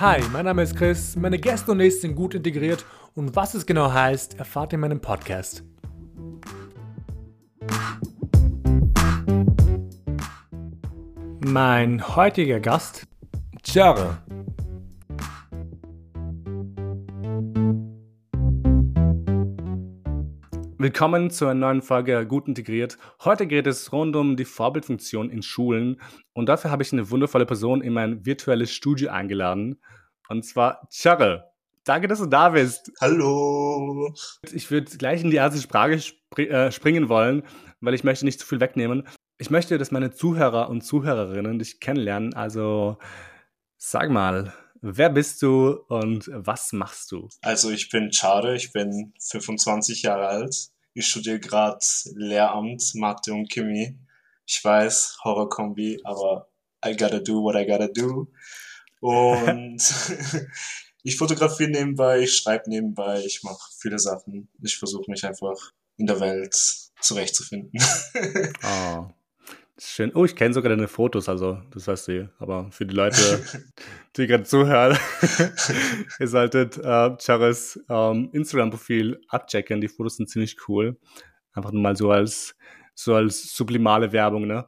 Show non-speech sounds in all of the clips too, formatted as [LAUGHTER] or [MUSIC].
Hi, mein Name ist Chris, meine Gäste und ich sind gut integriert und was es genau heißt, erfahrt ihr in meinem Podcast. Mein heutiger Gast, Jare. Willkommen zu einer neuen Folge Gut Integriert. Heute geht es rund um die Vorbildfunktion in Schulen und dafür habe ich eine wundervolle Person in mein virtuelles Studio eingeladen und zwar Charre. Danke, dass du da bist. Hallo. Ich würde gleich in die erste Frage spr äh, springen wollen, weil ich möchte nicht zu viel wegnehmen. Ich möchte, dass meine Zuhörer und Zuhörerinnen dich kennenlernen. Also sag mal, wer bist du und was machst du? Also ich bin Chare, ich bin 25 Jahre alt ich studiere gerade Lehramt, Mathe und Chemie. Ich weiß, Horrorkombi, aber I gotta do what I gotta do. Und [LAUGHS] ich fotografiere nebenbei, ich schreibe nebenbei, ich mache viele Sachen. Ich versuche mich einfach in der Welt zurechtzufinden. oh. [LAUGHS] Schön. Oh, ich kenne sogar deine Fotos, also das weißt du. Aber für die Leute, [LAUGHS] die gerade zuhören, [LAUGHS] ihr solltet äh, Charis ähm, Instagram-Profil abchecken. Die Fotos sind ziemlich cool. Einfach nur mal so als so als sublimale Werbung, ne?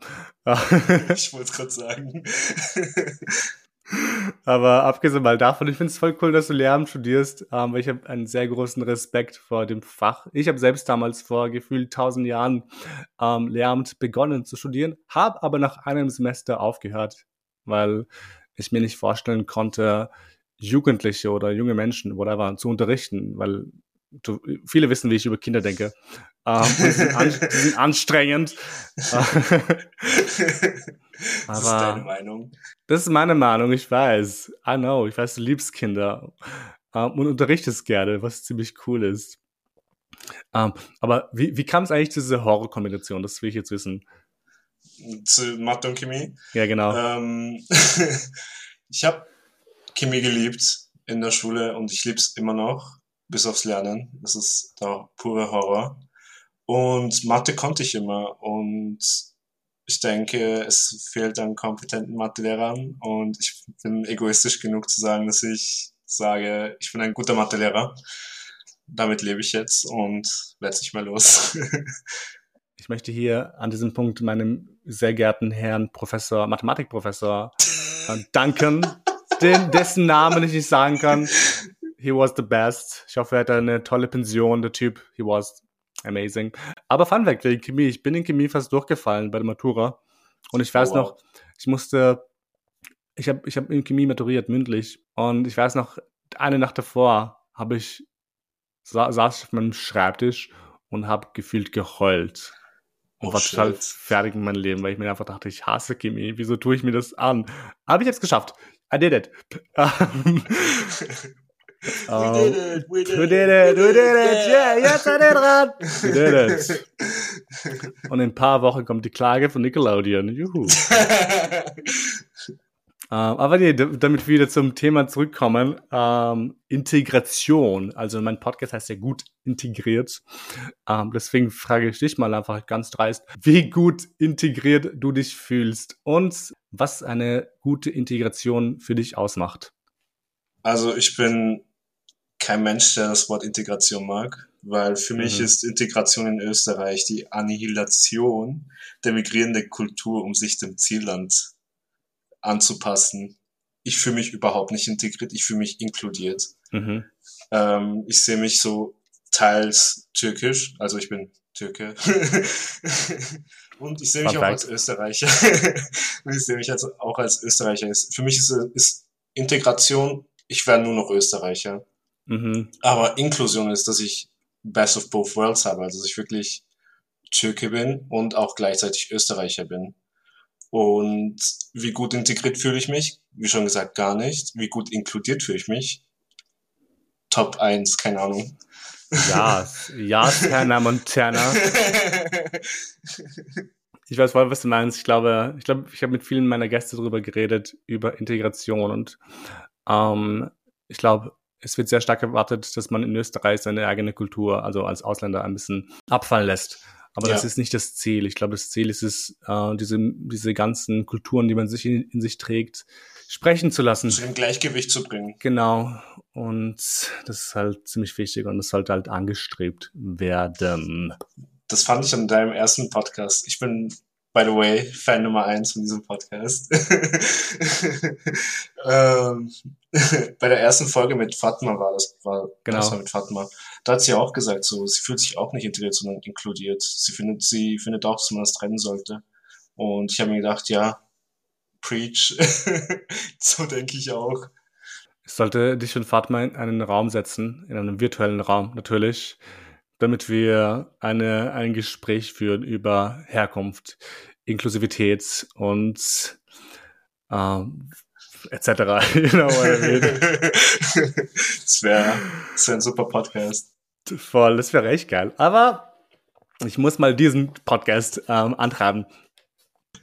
ich wollte es gerade sagen. [LAUGHS] Aber abgesehen mal davon, ich finde es voll cool, dass du Lehramt studierst, ähm, weil ich habe einen sehr großen Respekt vor dem Fach. Ich habe selbst damals vor gefühlt tausend Jahren ähm, Lehramt begonnen zu studieren, habe aber nach einem Semester aufgehört, weil ich mir nicht vorstellen konnte, Jugendliche oder junge Menschen, whatever, zu unterrichten, weil du, viele wissen, wie ich über Kinder denke. Ähm, die, sind an, die sind anstrengend. [LAUGHS] [LAUGHS] das ist deine Meinung. Das ist meine Meinung, ich weiß. I know, ich weiß, du liebst Kinder ähm, und unterrichtest gerne, was ziemlich cool ist. Ähm, aber wie, wie kam es eigentlich zu dieser Horrorkombination? Das will ich jetzt wissen. Zu Mathe und Chemie? Ja, genau. Ähm, [LAUGHS] ich habe Chemie geliebt in der Schule und ich liebe es immer noch, bis aufs Lernen. Das ist der pure Horror. Und Mathe konnte ich immer und ich denke, es fehlt an kompetenten Mathelehrern und ich bin egoistisch genug zu sagen, dass ich sage, ich bin ein guter Mathelehrer. Damit lebe ich jetzt und werde nicht mehr los. [LAUGHS] ich möchte hier an diesem Punkt meinem sehr geehrten Herrn Professor, Mathematikprofessor äh, danken, den, dessen Namen ich nicht sagen kann. He was the best. Ich hoffe, er hat eine tolle Pension, der Typ. He was amazing. Aber Fun Fact wegen Chemie. Ich bin in Chemie fast durchgefallen bei der Matura. Und ich weiß oh, wow. noch, ich musste, ich habe ich hab in Chemie maturiert, mündlich. Und ich weiß noch, eine Nacht davor habe ich, sa saß ich auf meinem Schreibtisch und habe gefühlt geheult. Und oh, war total fertig in meinem Leben, weil ich mir einfach dachte, ich hasse Chemie. Wieso tue ich mir das an? Aber ich habe es geschafft. I did it. [LAUGHS] [LAUGHS] we um, did it. We did, we did it. We did it. Yeah, jetzt an den Rad. We did it. [LAUGHS] Und in ein paar Wochen kommt die Klage von Nickelodeon. Juhu. [LAUGHS] ähm, aber nee, damit wir wieder zum Thema zurückkommen. Ähm, Integration. Also mein Podcast heißt ja gut integriert. Ähm, deswegen frage ich dich mal einfach ganz dreist, wie gut integriert du dich fühlst und was eine gute Integration für dich ausmacht. Also ich bin kein Mensch, der das Wort Integration mag, weil für mhm. mich ist Integration in Österreich die Annihilation der migrierenden Kultur, um sich dem Zielland anzupassen. Ich fühle mich überhaupt nicht integriert, ich fühle mich inkludiert. Mhm. Ähm, ich sehe mich so teils türkisch, also ich bin Türke. [LAUGHS] Und ich sehe mich auch als Österreicher. Und [LAUGHS] ich sehe mich als, auch als Österreicher. Für mich ist, ist Integration, ich werde nur noch Österreicher. Mhm. Aber Inklusion ist, dass ich Best of Both Worlds habe, also dass ich wirklich Türke bin und auch gleichzeitig Österreicher bin. Und wie gut integriert fühle ich mich? Wie schon gesagt, gar nicht. Wie gut inkludiert fühle ich mich? Top 1, keine Ahnung. Ja, ja, Terna Montana. [LAUGHS] Ich weiß voll, was du meinst. Ich glaube, ich glaube, ich habe mit vielen meiner Gäste darüber geredet, über Integration und ähm, ich glaube, es wird sehr stark erwartet, dass man in Österreich seine eigene Kultur, also als Ausländer, ein bisschen abfallen lässt. Aber ja. das ist nicht das Ziel. Ich glaube, das Ziel ist es, äh, diese, diese ganzen Kulturen, die man sich in, in sich trägt, sprechen zu lassen. Zu dem Gleichgewicht zu bringen. Genau. Und das ist halt ziemlich wichtig und das sollte halt angestrebt werden. Das fand ich an deinem ersten Podcast. Ich bin by the way, Fan Nummer eins von diesem Podcast. [LAUGHS] ähm, [LAUGHS] bei der ersten Folge mit Fatma war das, war, genau. das war mit Fatma. Da hat sie auch gesagt, so, sie fühlt sich auch nicht integriert, sondern inkludiert. Sie findet, sie findet auch, dass man das trennen sollte. Und ich habe mir gedacht, ja, preach. [LAUGHS] so denke ich auch. Ich sollte dich und Fatma in einen Raum setzen, in einen virtuellen Raum natürlich damit wir eine, ein Gespräch führen über Herkunft, Inklusivität und ähm, etc. [LAUGHS] [LAUGHS] das wäre wär ein super Podcast. Voll, das wäre echt geil. Aber ich muss mal diesen Podcast ähm, antreiben.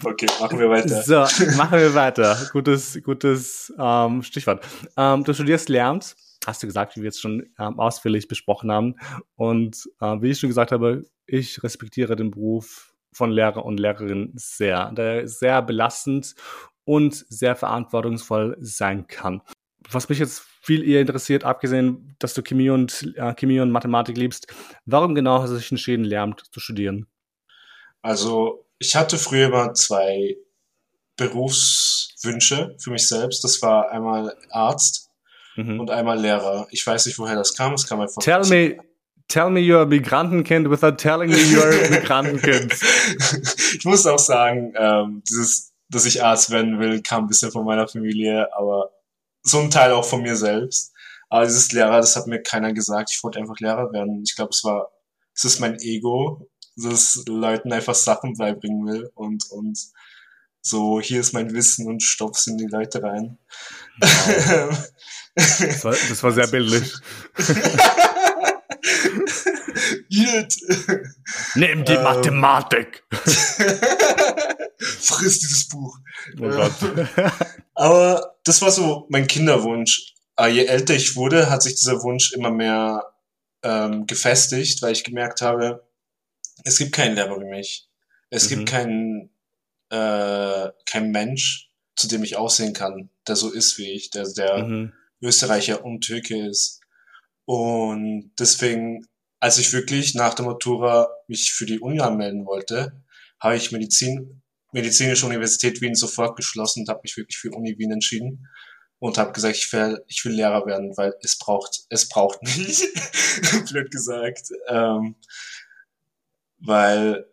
Okay, machen wir weiter. So, machen wir weiter. Gutes, gutes ähm, Stichwort. Ähm, du studierst Lehramt hast du gesagt, wie wir jetzt schon ähm, ausführlich besprochen haben. Und äh, wie ich schon gesagt habe, ich respektiere den Beruf von Lehrer und Lehrerin sehr, der sehr belastend und sehr verantwortungsvoll sein kann. Was mich jetzt viel eher interessiert, abgesehen, dass du Chemie und, äh, Chemie und Mathematik liebst, warum genau hast du dich entschieden, Lehramt zu studieren? Also, ich hatte früher mal zwei Berufswünsche für mich selbst. Das war einmal Arzt mhm. und einmal Lehrer. Ich weiß nicht, woher das kam. Es kam einfach. Tell me, tell me you're a Migrantenkind without telling me you're a [LAUGHS] Migrantenkind. ich muss auch sagen, ähm, dieses, dass ich Arzt werden will, kam ein bisschen von meiner Familie, aber so ein Teil auch von mir selbst. Aber dieses Lehrer, das hat mir keiner gesagt. Ich wollte einfach Lehrer werden. Ich glaube, es war, es ist mein Ego, dass Leuten einfach Sachen beibringen will und, und so, hier ist mein Wissen und stopf's in die Leute rein. Wow. Das war, das war sehr bildlich. Nimm die ähm, Mathematik. Friss dieses Buch. Oh. [LAUGHS] Aber das war so mein Kinderwunsch. Aber je älter ich wurde, hat sich dieser Wunsch immer mehr ähm, gefestigt, weil ich gemerkt habe, es gibt keinen Lehrer wie mich. Es mhm. gibt keinen äh, kein Mensch, zu dem ich aussehen kann, der so ist wie ich, der, der mhm. Österreicher und Türke ist. Und deswegen, als ich wirklich nach der Matura mich für die Uni anmelden wollte, habe ich Medizin, Medizinische Universität Wien sofort geschlossen und habe mich wirklich für Uni Wien entschieden und habe gesagt, ich will, ich will Lehrer werden, weil es braucht, es braucht mich, [LAUGHS] blöd gesagt, ähm, weil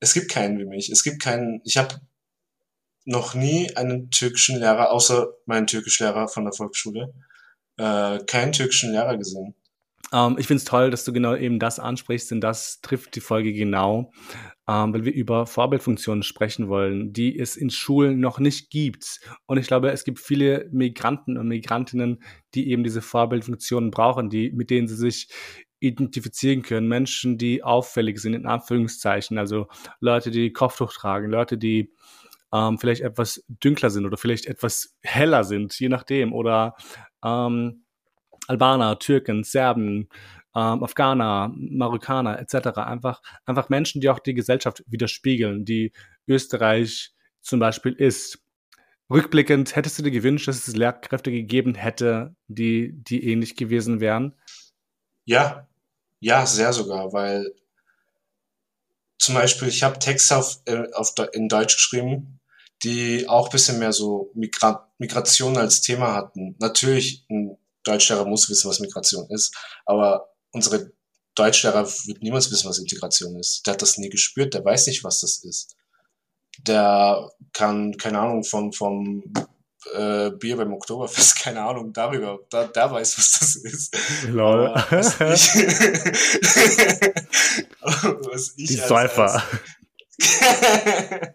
es gibt keinen wie mich. Es gibt keinen, ich habe noch nie einen türkischen Lehrer, außer meinen Türkischlehrer von der Volksschule, äh, keinen türkischen Lehrer gesehen. Um, ähm, ich finde es toll, dass du genau eben das ansprichst, denn das trifft die Folge genau, um, ähm, weil wir über Vorbildfunktionen sprechen wollen, die es in Schulen noch nicht gibt. Und ich glaube, es gibt viele Migranten und Migrantinnen, die eben diese Vorbildfunktionen brauchen, die, mit denen sie sich identifizieren können. Menschen, die auffällig sind, in Anführungszeichen. Also Leute, die Kopftuch tragen, Leute, die ähm, vielleicht etwas dünkler sind oder vielleicht etwas heller sind, je nachdem. Oder ähm, Albaner, Türken, Serben, ähm, Afghaner, Marokkaner etc. Einfach, einfach Menschen, die auch die Gesellschaft widerspiegeln, die Österreich zum Beispiel ist. Rückblickend, hättest du dir gewünscht, dass es Lehrkräfte gegeben hätte, die, die ähnlich gewesen wären? Ja, ja, sehr sogar, weil zum Beispiel, ich habe Texte auf, äh, auf, in Deutsch geschrieben, die auch bisschen mehr so Migra Migration als Thema hatten. Natürlich, ein Deutschlehrer muss wissen, was Migration ist, aber unsere Deutschlehrer wird niemals wissen, was Integration ist. Der hat das nie gespürt, der weiß nicht, was das ist. Der kann, keine Ahnung, von, vom äh, Bier beim Oktoberfest, [LAUGHS] keine Ahnung, darüber, da, der weiß, was das ist. Lol. Was ich, [LAUGHS] was ich Die Säufer. [LAUGHS]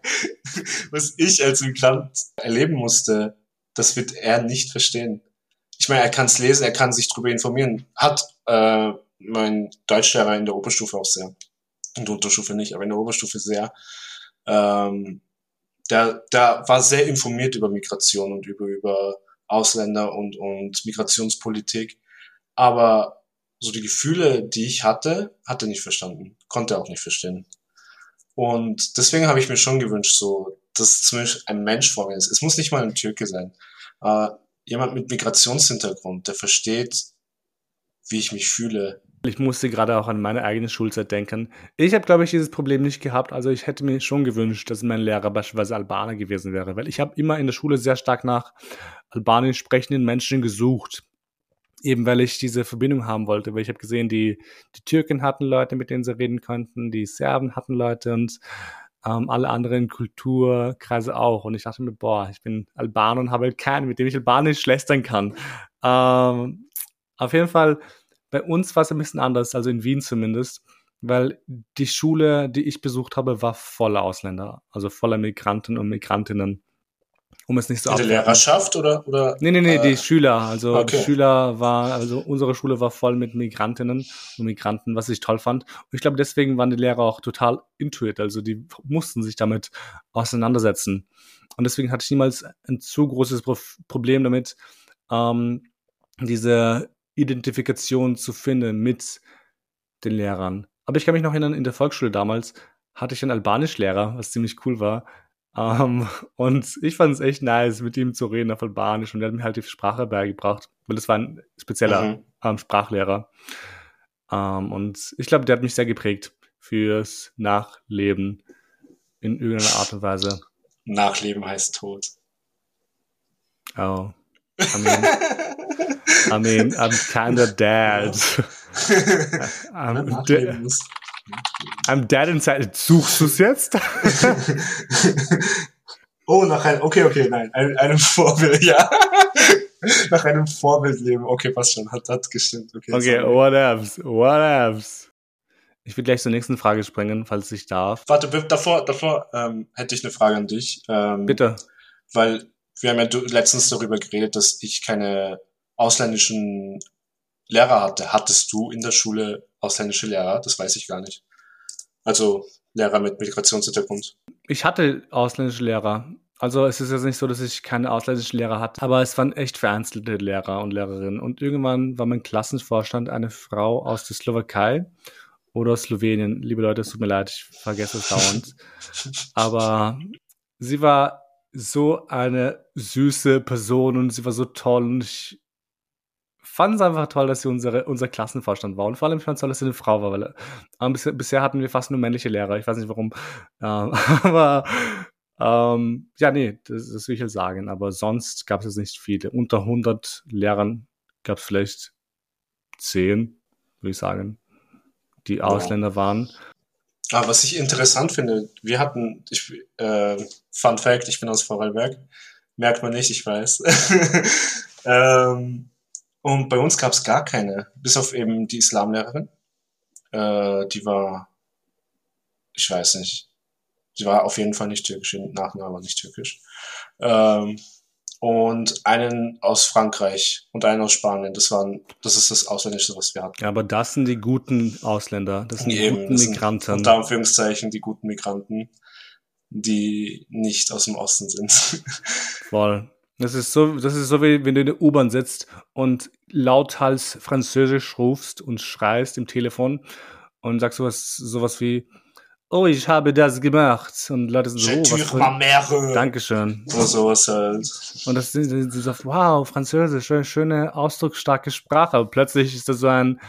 was ich als Migrant erleben musste, das wird er nicht verstehen. Ich meine, er kann es lesen, er kann sich darüber informieren. Hat äh, mein Deutschlehrer in der Oberstufe auch sehr. In der Unterstufe nicht, aber in der Oberstufe sehr. Ähm, der, der war sehr informiert über Migration und über, über Ausländer und, und Migrationspolitik. Aber so die Gefühle, die ich hatte, hat er nicht verstanden. Konnte er auch nicht verstehen. Und deswegen habe ich mir schon gewünscht, so, dass zumindest ein Mensch vor mir ist. Es muss nicht mal ein Türke sein. Äh, jemand mit Migrationshintergrund, der versteht, wie ich mich fühle. Ich musste gerade auch an meine eigene Schulzeit denken. Ich habe, glaube ich, dieses Problem nicht gehabt. Also ich hätte mir schon gewünscht, dass mein Lehrer beispielsweise Albaner gewesen wäre, weil ich habe immer in der Schule sehr stark nach albanisch sprechenden Menschen gesucht. Eben weil ich diese Verbindung haben wollte, weil ich habe gesehen, die, die Türken hatten Leute, mit denen sie reden konnten, die Serben hatten Leute und ähm, alle anderen Kulturkreise auch. Und ich dachte mir, boah, ich bin Albaner und habe halt keinen, mit dem ich Albanisch lästern kann. Ähm, auf jeden Fall, bei uns war es ein bisschen anders, also in Wien zumindest, weil die Schule, die ich besucht habe, war voller Ausländer, also voller Migranten und Migrantinnen um es nicht so Die Lehrerschaft oder, oder? Nee, nee, nee, äh, die Schüler. Also okay. die Schüler war, also unsere Schule war voll mit Migrantinnen und Migranten, was ich toll fand. Und ich glaube, deswegen waren die Lehrer auch total intuit. Also die mussten sich damit auseinandersetzen. Und deswegen hatte ich niemals ein zu großes Problem damit, ähm, diese Identifikation zu finden mit den Lehrern. Aber ich kann mich noch erinnern, in der Volksschule damals hatte ich einen Albanischlehrer, was ziemlich cool war. Um, ähm, und ich fand es echt nice, mit ihm zu reden auf Albanisch. Und er hat mir halt die Sprache beigebracht, weil das war ein spezieller mhm. um, Sprachlehrer. Um, ähm, und ich glaube, der hat mich sehr geprägt fürs Nachleben in irgendeiner Art und Weise. Nachleben heißt Tod. Oh. I mean, I mean, I'm kinda dead. [LAUGHS] [LAUGHS] I'm, de I'm dead inside. Suchst du es jetzt? [LAUGHS] oh, nach einem, okay, okay, nein, einem, einem Vorbild, ja. [LAUGHS] nach einem Vorbildleben. Okay, passt schon, hat, hat gestimmt. Okay, okay what else? What else? Ich will gleich zur nächsten Frage springen, falls ich darf. Warte, davor, davor ähm, hätte ich eine Frage an dich. Ähm, Bitte. Weil wir haben ja letztens darüber geredet, dass ich keine ausländischen Lehrer hatte. Hattest du in der Schule ausländische Lehrer? Das weiß ich gar nicht. Also Lehrer mit Migrationshintergrund. Ich hatte ausländische Lehrer. Also es ist jetzt nicht so, dass ich keine ausländischen Lehrer hatte, aber es waren echt vereinzelte Lehrer und Lehrerinnen. Und irgendwann war mein Klassenvorstand eine Frau aus der Slowakei oder Slowenien. Liebe Leute, es tut mir leid, ich vergesse [LAUGHS] es dauernd. aber sie war so eine süße Person und sie war so toll und ich fand es einfach toll, dass sie unsere, unser Klassenvorstand war. Und vor allem, ich fand es toll, dass sie eine Frau war, weil ähm, bisher, bisher, hatten wir fast nur männliche Lehrer. Ich weiß nicht warum. [LAUGHS] Ähm, aber ähm, ja, nee, das, das will ich halt sagen. Aber sonst gab es nicht viele. Unter 100 Lehrern gab es vielleicht 10, würde ich sagen, die. Ausländer waren. Aber was ich interessant finde, wir hatten, ich, äh, Fun Fact, ich bin aus Vorarlberg. Merkt man nicht, ich weiß. [LAUGHS] ähm, und bei uns gab es gar keine, bis auf eben die Islamlehrerin. Äh, die war, ich weiß nicht, sie war auf jeden Fall nicht türkisch, Nachname war nicht türkisch. Ähm, und einen aus Frankreich und einen aus Spanien. Das waren, das ist das Ausländische, was wir hatten. Ja, aber das sind die guten Ausländer, das sind die Eben, guten Migranten. Sind, unter Anführungszeichen die guten Migranten, die nicht aus dem Osten sind. Voll. Das ist so, das ist so wie wenn du in der U-Bahn sitzt und lauthals Französisch rufst und schreist im Telefon und sagst sowas, sowas wie, oh, ich habe das gemacht. Und Leute sind so, oh, was ma mère. Dankeschön. Oder sowas halt. Und das sind, sind so, wow, Französisch, schöne, schöne, ausdrucksstarke Sprache. Aber plötzlich ist das so ein,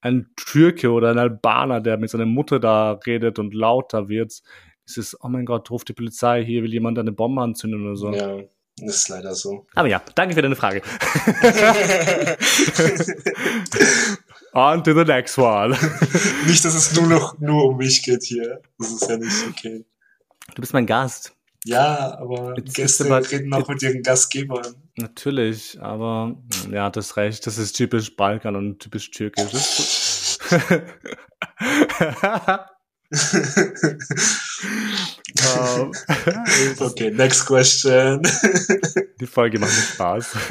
ein Türke oder ein Albaner, der mit seiner Mutter da redet und lauter wird. Es ist, oh mein Gott, ruft die Polizei, hier will jemand eine Bombe anzünden oder so. Ja. Das ist leider so. Aber ja, danke für deine Frage. [LAUGHS] On to the next one. nicht, dass es nur noch nur um mich geht hier. Das ist ja nicht okay. Du bist mein Gast. Ja, aber Jetzt Gäste aber, reden auch mit ihren Gastgebern. Natürlich, aber ja, das recht. Das ist typisch Balkan und typisch türkisch. [LAUGHS] [LAUGHS] um, okay, next question. Die Folge macht mir Spaß. [LAUGHS]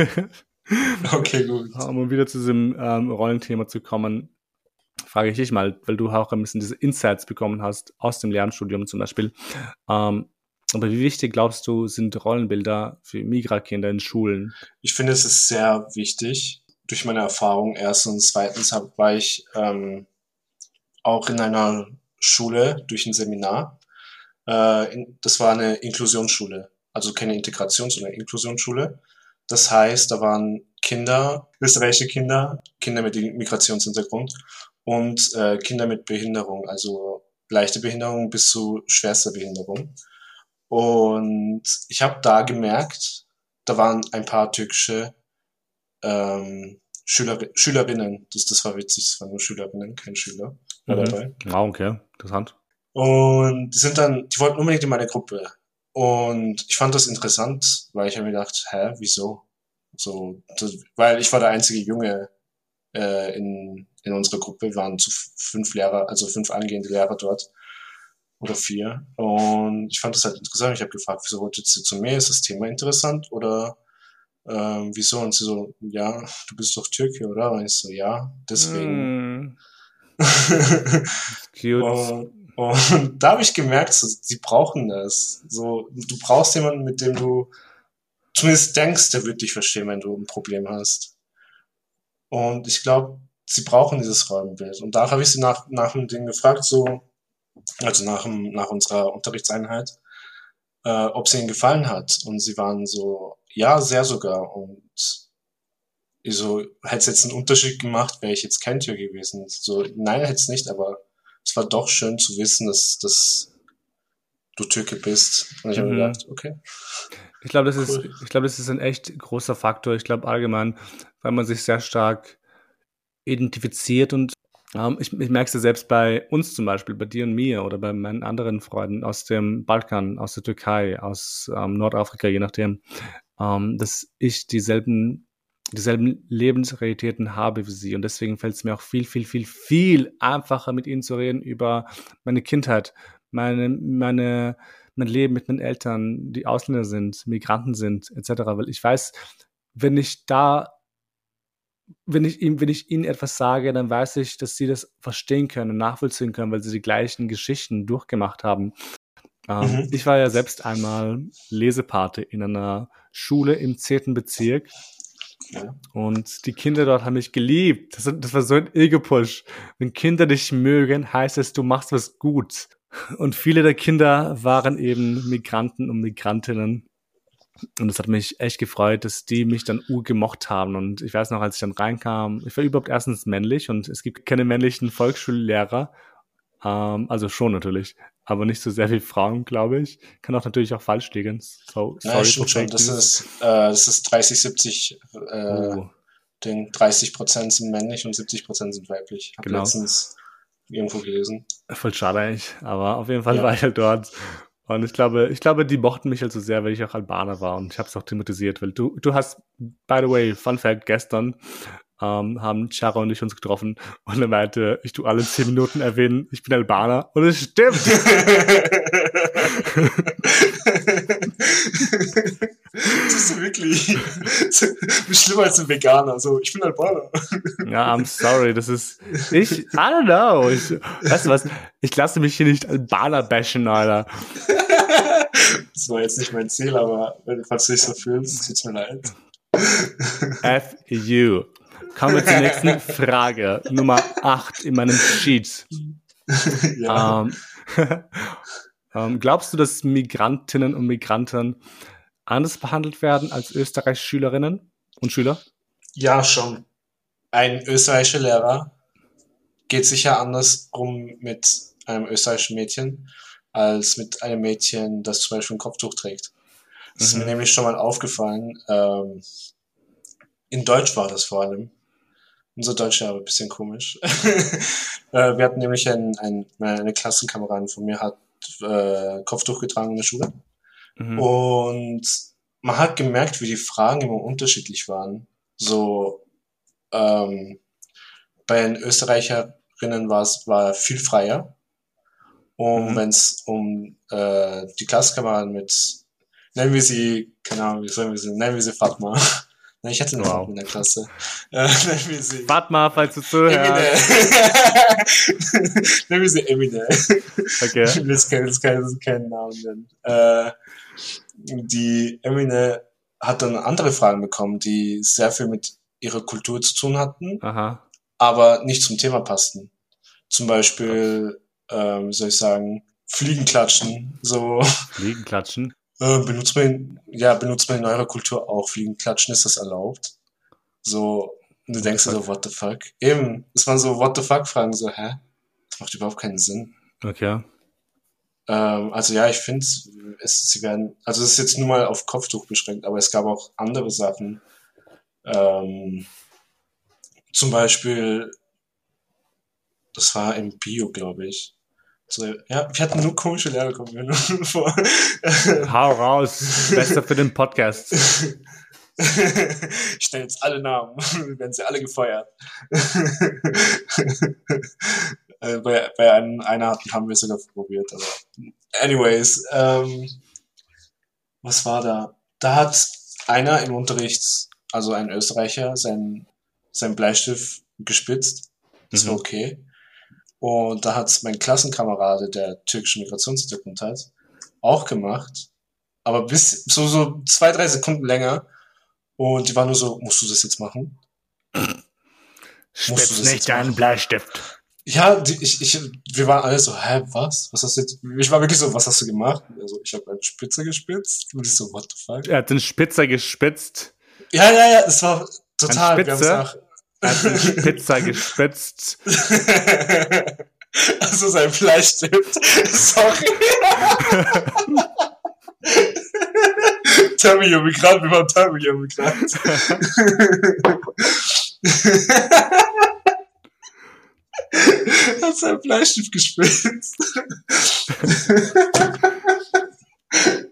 Okay, gut. Um wieder zu diesem ähm, Rollenthema zu kommen, frage ich dich mal, weil du auch ein bisschen diese Insights bekommen hast aus dem Lernstudium zum Beispiel. Ähm, aber wie wichtig glaubst du, sind Rollenbilder für Migra-Kinder in Schulen? Ich finde, es ist sehr wichtig. Durch meine Erfahrung erstens und zweitens hab, war ich ähm, auch in einer Schule durch ein Seminar Äh, das war eine Inklusionsschule, also keine Integrations- sondern Inklusionsschule. Das heißt, da waren Kinder, österreichische Kinder, Kinder mit Migrationshintergrund und äh, Kinder mit Behinderung, also leichte Behinderung bis zu schwerster Behinderung. Und ich habe da gemerkt, da waren ein paar türkische ähm, Schüler, Schülerinnen. Das, das war witzig, das waren nur Schülerinnen, kein Schüler. Mhm. Dabei. Wow, okay, interessant. Und die sind dann, die wollten unbedingt in meine Gruppe. Und ich fand das interessant, weil ich habe mir gedacht, hä, wieso? So, das, weil ich war der einzige Junge äh, in, in unserer Gruppe, wir waren zu fünf Lehrer, also fünf angehende Lehrer dort oder vier. Und ich fand das halt interessant. Ich habe gefragt, wieso wollt ihr zu mir? Ist das Thema interessant oder ähm, wieso? Und sie so, ja, du bist doch Türke, oder? Und ich so, ja, deswegen. Mm. Cute. [LAUGHS] und, und da habe ich gemerkt, so, sie brauchen das. So, du brauchst jemanden, mit dem du zumindest denkst, der wird dich verstehen, wenn du ein Problem hast. Und ich glaube, sie brauchen dieses Rollenbild. Und da habe ich sie nach, nach dem Ding gefragt, so, also nach, nach unserer Unterrichtseinheit, äh, ob sie ihnen gefallen hat. Und sie waren so, ja, sehr sogar. Und so, hätte es jetzt einen Unterschied gemacht, wäre ich jetzt kein Tür gewesen. So, nein, hätte es nicht, aber es war doch schön zu wissen, dass, dass du Türke bist. Und ich habe mhm. gedacht, okay. Ich glaube, das cool. ist, ich glaube, das ist ein echt großer Faktor. Ich glaube allgemein, weil man sich sehr stark identifiziert und ähm, ich, ich merke es ja selbst bei uns zum Beispiel, bei dir und mir oder bei meinen anderen Freunden aus dem Balkan, aus der Türkei, aus ähm, Nordafrika, je nachdem, ähm, dass ich dieselben dieselben Lebensrealitäten habe wie sie. Und deswegen fällt es mir auch viel, viel, viel, viel einfacher, mit ihnen zu reden über meine Kindheit, meine, meine, mein Leben mit meinen Eltern, die Ausländer sind, Migranten sind, etc. Weil ich weiß, wenn ich da wenn ich ihm, wenn ich ihnen etwas sage, dann weiß ich, dass sie das verstehen können und nachvollziehen können, weil sie die gleichen Geschichten durchgemacht haben. Ähm, mhm. Ich war ja selbst einmal Lesepate in einer Schule im zehnten Bezirk. Ja. Und die Kinder dort haben mich geliebt. Das, das war so ein Ego-Push. Wenn Kinder dich mögen, heißt es, du machst was gut. Und viele der Kinder waren eben Migranten und Migrantinnen. Und es hat mich echt gefreut, dass die mich dann urgemocht haben. Und ich weiß noch, als ich dann reinkam, ich war überhaupt erstens männlich und es gibt keine männlichen Volksschullehrer. Ähm, also schon natürlich, aber nicht so sehr wie Frauen, glaube ich. Kann auch natürlich auch falsch liegen. So, sorry, ja, stimmt schon. Das ist, äh, das ist 30, 70, äh, oh. den 30 Prozent sind männlich und 70 Prozent sind weiblich. Hab genau. letztens irgendwo gelesen. Voll schade eigentlich, aber auf jeden Fall ja. war ich halt dort. Und ich glaube, ich glaube, die mochten mich halt so sehr, weil ich auch Albaner war und ich habe es auch thematisiert, weil du, du hast, by the way, Fun Fact, gestern ähm, haben Chara und ich uns getroffen und er meinte, ich tu alle zehn Minuten erwähnen, ich bin Albaner und es stimmt. [LAUGHS] [LAUGHS] ist wirklich [LAUGHS] schlimmer als ein Veganer. So, ich bin Albaner. [LAUGHS] Ja, I'm sorry, das ist ich. I don't know. Ich, weißt du was? Ich lasse mich hier nicht Albaner bashen, Alter. Das war jetzt nicht mein Ziel, aber falls du dich so fühlst, tut's mir leid. F you. Kommen wir zur nächsten Frage. Nummer 8 in meinem Sheet. [LAUGHS] ja. Ähm, ähm, glaubst du, dass Migrantinnen und Migranten anders behandelt werden als österreichische Schülerinnen und Schüler? Ja, schon. Ein österreichischer Lehrer geht sicher anders um mit einem österreichischen Mädchen als mit einem Mädchen, das zum Beispiel ein Kopftuch trägt. Das mhm. ist mir mhm. nämlich schon mal aufgefallen. Ähm, in Deutsch war das vor allem. Unser Deutsch war ein bisschen komisch. [LAUGHS] äh, wir hatten nämlich ein, ein, eine Klassenkameradin von mir hat äh, Kopftuch getragen in der Schule. Mhm. Und man hat gemerkt, wie die Fragen immer unterschiedlich waren. So, ähm, bei den Österreicherinnen war es war viel freier. Und mhm. wenn es um äh, die Klassenkameraden mit, nennen wir sie, keine Ahnung, wie sollen wir sie, nennen wir sie Fatma. [LAUGHS] Nein, ich hatte eine wow. in der Klasse. [LAUGHS] Äh, nennen wir sie. Fatma, falls du zuhörst. [LAUGHS] nennen wir sie Emine. Okay. Ich will jetzt keinen, keinen, keinen Namen nennen. Äh, die Emine hat dann andere Fragen bekommen, die sehr viel mit ihrer Kultur zu tun hatten, Aha. aber nicht zum Thema passten. Zum Beispiel, ähm, soll ich sagen, Fliegenklatschen. So. Fliegenklatschen? [LAUGHS] Äh, benutzt man, ja, benutzt man in eurer Kultur auch Fliegenklatschen? Ist das erlaubt? So, und du denkst dir so, what the fuck? Eben, es waren so, what the fuck Fragen, so, hä? Das macht überhaupt keinen Sinn. Okay. Ähm, also ja, ich finde, es, sie werden, also es ist jetzt nur mal auf Kopftuch beschränkt, aber es gab auch andere Sachen. Ähm, zum Beispiel, das war im Bio, glaube ich. So, ja, wir hatten nur komische Lehrer, kommen mir [LAUGHS] nur vor. Hau raus, besser für den Podcast. ich stelle jetzt alle Namen, [LAUGHS] werden sie alle gefeuert. Äh, bei, bei einem, einer haben wir es sogar probiert, aber anyways, ähm, was war da? Da hat einer im Unterricht, also ein Österreicher, sein, sein Bleistift gespitzt. Das mhm. war okay. Und da hat mein Klassenkamerade, der türkischen Migrationshintergrund hat, auch gemacht. Aber bis so, so zwei, drei Sekunden länger. Und die war nur so, musst du das jetzt machen? Spitz nicht deinen Bleistift. Ja, die, ich, ich, wir waren alle so, hä, was? Was hast du jetzt? Ich war wirklich so, was hast du gemacht? Also, ich habe einen Spitzer gespitzt. Und ich so, what the fuck? Er hat den Spitzer gespitzt. Ja, ja, ja, es war total. Ein Spitzer? Er hat den Spitzer gespitzt. [LAUGHS] also sein Fleischstift. Sorry. [LAUGHS] Thermomikrat, wir waren Thermomikrat [LAUGHS] [LAUGHS] hat sein Bleistift gespitzt. [LAUGHS]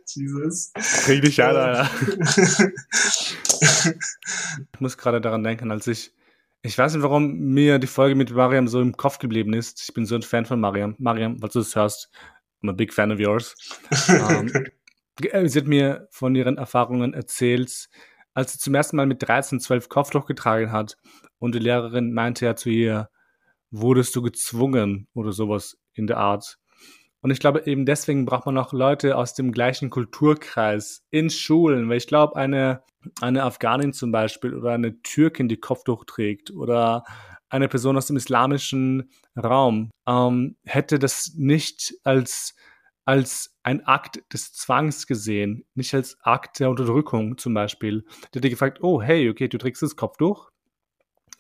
Jesus. Krieg dich an, Alter. [LAUGHS] ich muss gerade daran denken, als ich. Ich weiß nicht, warum mir die Folge mit Mariam so im Kopf geblieben ist. Ich bin so ein Fan von Mariam. Mariam, falls du das hörst, I'm a big fan of yours. um, ähm, sie hat mir von ihren Erfahrungen erzählt, als sie zum ersten Mal mit 13, 12 Kopftuch getragen hat und die Lehrerin meinte ja zu ihr, wurdest du gezwungen oder sowas in der Art. Und ich glaube, eben deswegen braucht man auch Leute aus dem gleichen Kulturkreis in Schulen, weil ich glaube, eine, eine Afghanin zum Beispiel oder eine Türkin, die Kopftuch trägt oder eine Person aus dem islamischen Raum, ähm, hätte das nicht als, als ein Akt des Zwangs gesehen, nicht als Akt der Unterdrückung zum Beispiel. Der hätte gefragt, oh, hey, okay, du trägst das Kopftuch,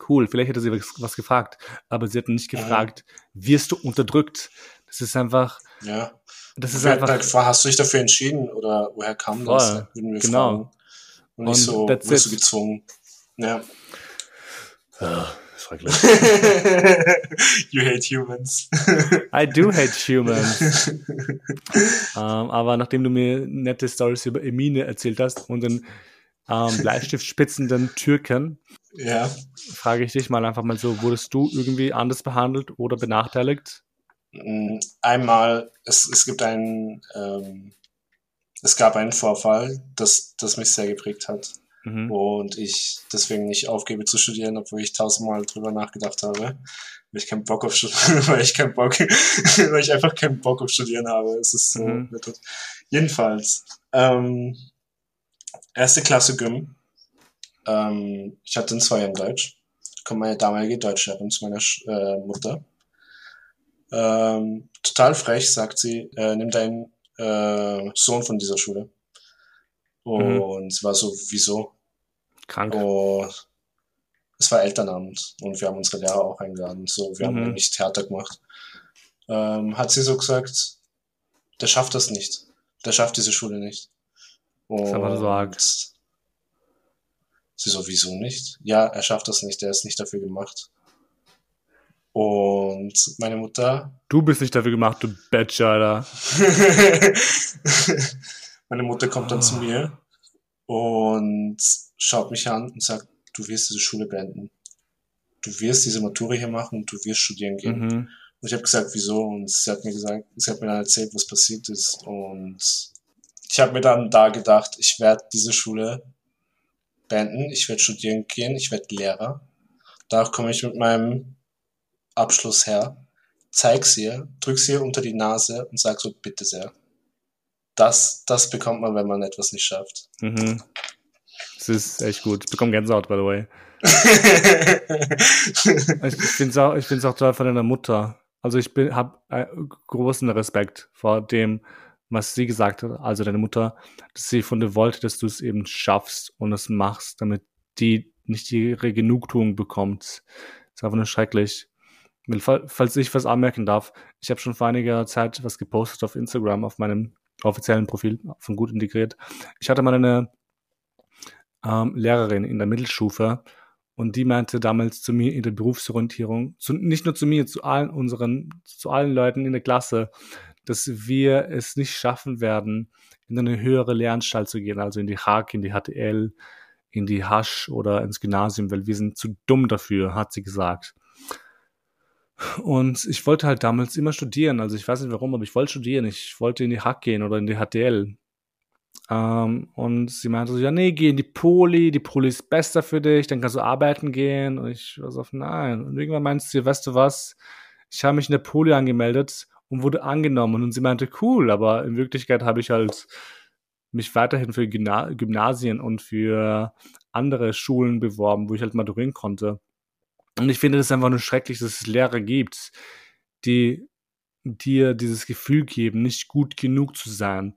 cool, vielleicht hätte sie was gefragt, aber sie hat nicht gefragt, wirst du unterdrückt? Das ist einfach. Ja. Das ist einfach. Hast du dich dafür entschieden oder woher kam das? Voll, würden wir genau. Fragen. Und nicht so, wirst du gezwungen. Ja. Oh, schrecklich. [LAUGHS] you hate humans. I do hate humans. um, [LAUGHS] ähm, aber nachdem du mir nette Stories über Emine erzählt hast und den ähm, [LAUGHS] Bleistiftspitzenden Türken, ja. Frage ich dich mal einfach mal so, wurdest du irgendwie anders behandelt oder benachteiligt? Mm, einmal, es, es gibt einen, ähm, es gab einen Vorfall, das, das mich sehr geprägt hat. Mhm. Und ich deswegen nicht aufgebe zu studieren, obwohl ich tausendmal drüber nachgedacht habe, weil ich keinen Bock auf Studieren, [LAUGHS] weil ich keinen Bock, [LAUGHS] weil ich einfach keinen Bock auf Studieren habe. Es ist so. Mhm. Jedenfalls, ähm, erste Klasse Gym, ähm, ich hatte einen Zweier in Deutsch. Kommt meine damalige Deutschlehrerin zu meiner äh, Mutter. Ähm, total frech, sagt sie, äh, nimm deinen äh, Sohn von dieser Schule. Und mhm. es war so, wieso? Krank. Und es war Elternabend und wir haben unsere Lehrer auch eingeladen. So, wir mhm. haben nicht Theater gemacht. Ähm, hat sie so gesagt, der schafft das nicht. Der schafft diese Schule nicht. Und das ist aber so arg. Sie so, wieso nicht? Ja, er schafft das nicht, er ist nicht dafür gemacht. Und meine Mutter. Du bist nicht dafür gemacht, du Bachelor, Alter. [LAUGHS] meine Mutter kommt dann oh. zu mir und schaut mich an und sagt, du wirst diese Schule beenden. Du wirst diese Matura hier machen und du wirst studieren gehen. Mhm. Und ich habe gesagt, wieso? Und sie hat mir gesagt, sie hat mir dann erzählt, was passiert ist. Und ich habe mir dann da gedacht, ich werde diese Schule beenden, ich werde studieren gehen, ich werde Lehrer. Danach komme ich mit meinem Abschluss her, zeig's ihr, drück's ihr unter die Nase und sag so, bitte sehr. Das, das bekommt man, wenn man etwas nicht schafft. Mhm. Das ist echt gut. Ich bekomme Gänsehaut, by the way. [LAUGHS] ich ich finde es auch, ich find's auch toll von deiner Mutter. Also ich habe äh, großen Respekt vor dem, was sie gesagt hat, also deine Mutter, dass sie von dir wollte, dass du es eben schaffst und es machst, damit die nicht ihre Genugtuung bekommt. Das ist einfach nur schrecklich. Falls ich was anmerken darf, ich habe schon vor einiger Zeit was gepostet auf Instagram, auf meinem offiziellen Profil von Gut Integriert. Ich hatte mal eine ähm, Lehrerin in der Mittelstufe und die meinte damals zu mir in der Berufsorientierung, zu, nicht nur zu mir, zu allen unseren, zu allen Leuten in der Klasse, dass wir es nicht schaffen werden, in eine höhere Lehranstalt zu gehen, also in die HAK, in die HTL, in die Hasch oder ins Gymnasium, weil wir sind zu dumm dafür, hat sie gesagt. Und ich wollte halt damals immer studieren. Also ich weiß nicht warum, aber ich wollte studieren. Ich wollte in die Hack gehen oder in die HTL. Ähm, und sie meinte so, ja, nee, geh in die Poli, die Poli ist besser für dich, dann kannst du arbeiten gehen. Und ich war so, nein. Und irgendwann meinte sie, weißt du was, ich habe mich in der Poli angemeldet und wurde angenommen. Und sie meinte, cool, aber in Wirklichkeit habe ich halt mich weiterhin für Gymnasien und für andere Schulen beworben, wo ich halt maturieren konnte. Und ich finde das einfach nur schrecklich, dass es Lehrer gibt, die dir dieses Gefühl geben, nicht gut genug zu sein.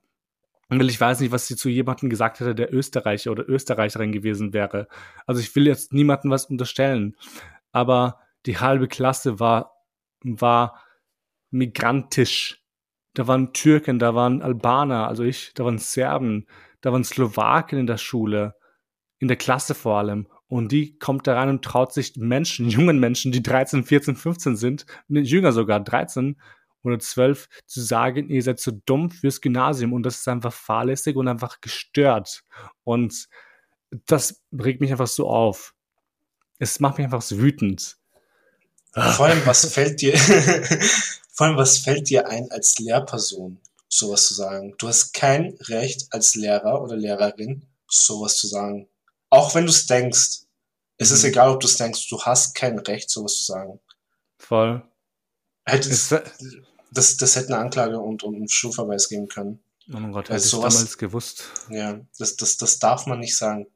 Und ich weiß nicht, was sie zu jemandem gesagt hätte, der Österreicher oder Österreicherin gewesen wäre. Also ich will jetzt niemandem was unterstellen. Aber die halbe Klasse war, war migrantisch. Da waren Türken, da waren Albaner, also ich, da waren Serben, da waren Slowaken in der Schule, in der Klasse vor allem. Und die kommt da rein und traut sich Menschen, [LAUGHS] jungen Menschen, die 13, 14, 15 sind, jünger sogar, 13 oder 12, zu sagen, ihr seid zu so dumm fürs Gymnasium. Und das ist einfach fahrlässig und einfach gestört. Und das regt mich einfach so auf. Es macht mich einfach so wütend. Vor allem, was fällt dir, [LAUGHS] vor allem, was fällt dir ein als Lehrperson, sowas zu sagen? Du hast kein Recht als Lehrer oder Lehrerin, sowas zu sagen. Auch wenn du es denkst. Es mhm. ist egal, ob du es denkst, du hast kein Recht, sowas zu sagen. Voll. Hättest, das, das hätte eine Anklage und, und einen Schulverweis geben können. Oh mein Gott, hätte also sowas, ich damals gewusst. Ja, das, das, das darf man nicht sagen.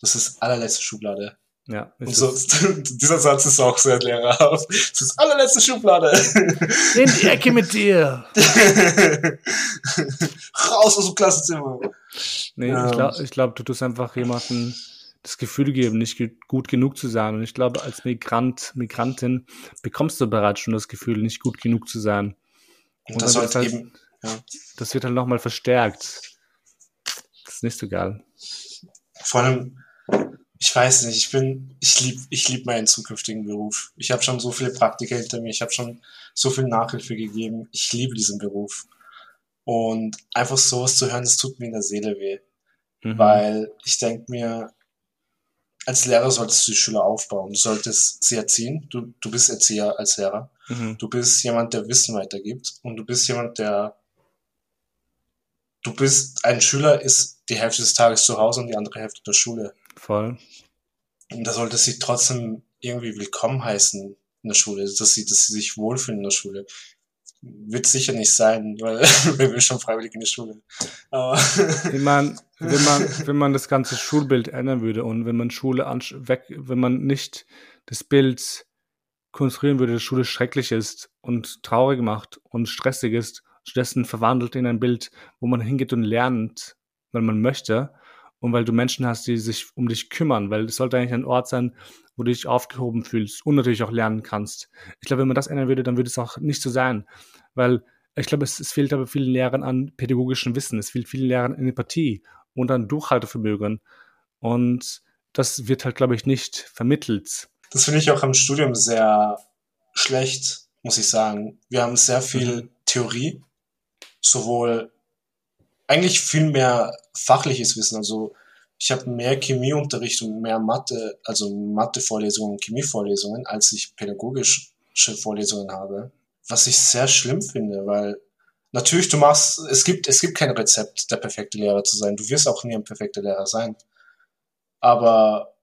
Das ist allerletzte Schublade. Ja. Und so, [LAUGHS] dieser Satz ist auch sehr lehrerhaft. Das ist allerletzte Schublade. [LAUGHS] In die Ecke mit dir. [LAUGHS] Raus aus dem Klassenzimmer. Nee, ja. ich glaube, glaub, du tust einfach jemanden das Gefühl geben, nicht gut genug zu sein. Und ich glaube, als Migrant, Migrantin bekommst du bereits schon das Gefühl, nicht gut genug zu sein. Und das, wird halt, eben, ja. das wird halt nochmal verstärkt. Das ist nicht so geil. Vor allem, ich weiß nicht, ich bin, ich lieb, ich lieb meinen zukünftigen Beruf. Ich habe schon so viele Praktika hinter mir, ich habe schon so viel Nachhilfe gegeben. Ich liebe diesen Beruf. Und einfach sowas zu hören, das tut mir in der Seele weh. Mhm. Weil ich denke mir, als Lehrer solltest du die Schüler aufbauen. Du solltest sie erziehen. Du, du bist Erzieher als Lehrer. Mhm. Du bist jemand, der Wissen weitergibt. Und du bist jemand, der. Du bist, ein Schüler ist die Hälfte des Tages zu Hause und die andere Hälfte der Schule. Voll. Und da sollte sie trotzdem irgendwie willkommen heißen in der Schule, dass sie, dass sie sich wohlfühlen in der Schule. Wird sicher nicht sein, weil [LAUGHS] wir sind schon freiwillig in der Schule. Aber [LAUGHS] ich meine, wenn man, wenn man das ganze Schulbild ändern würde und wenn man Schule weg, wenn man nicht das Bild konstruieren würde, dass Schule schrecklich ist und traurig macht und stressig ist, stattdessen verwandelt in ein Bild, wo man hingeht und lernt, weil man möchte und weil du Menschen hast, die sich um dich kümmern, weil es sollte eigentlich ein Ort sein, wo du dich aufgehoben fühlst und natürlich auch lernen kannst. Ich glaube, wenn man das ändern würde, dann würde es auch nicht so sein, weil ich glaube, es, es fehlt aber vielen Lehrern an pädagogischem Wissen, es fehlt vielen Lehrern an Empathie und an Durchhaltevermögen und das wird halt, glaube ich, nicht vermittelt. Das finde ich auch im Studium sehr schlecht, muss ich sagen. Wir haben sehr viel mhm. Theorie, sowohl eigentlich viel mehr fachliches Wissen. Also ich habe mehr Chemieunterricht und mehr Mathe, also Mathevorlesungen und Chemievorlesungen, als ich pädagogische Vorlesungen habe. Was ich sehr schlimm finde, weil natürlich du machst, es gibt, es gibt kein Rezept, der perfekte Lehrer zu sein. Du wirst auch nie ein perfekter Lehrer sein. Aber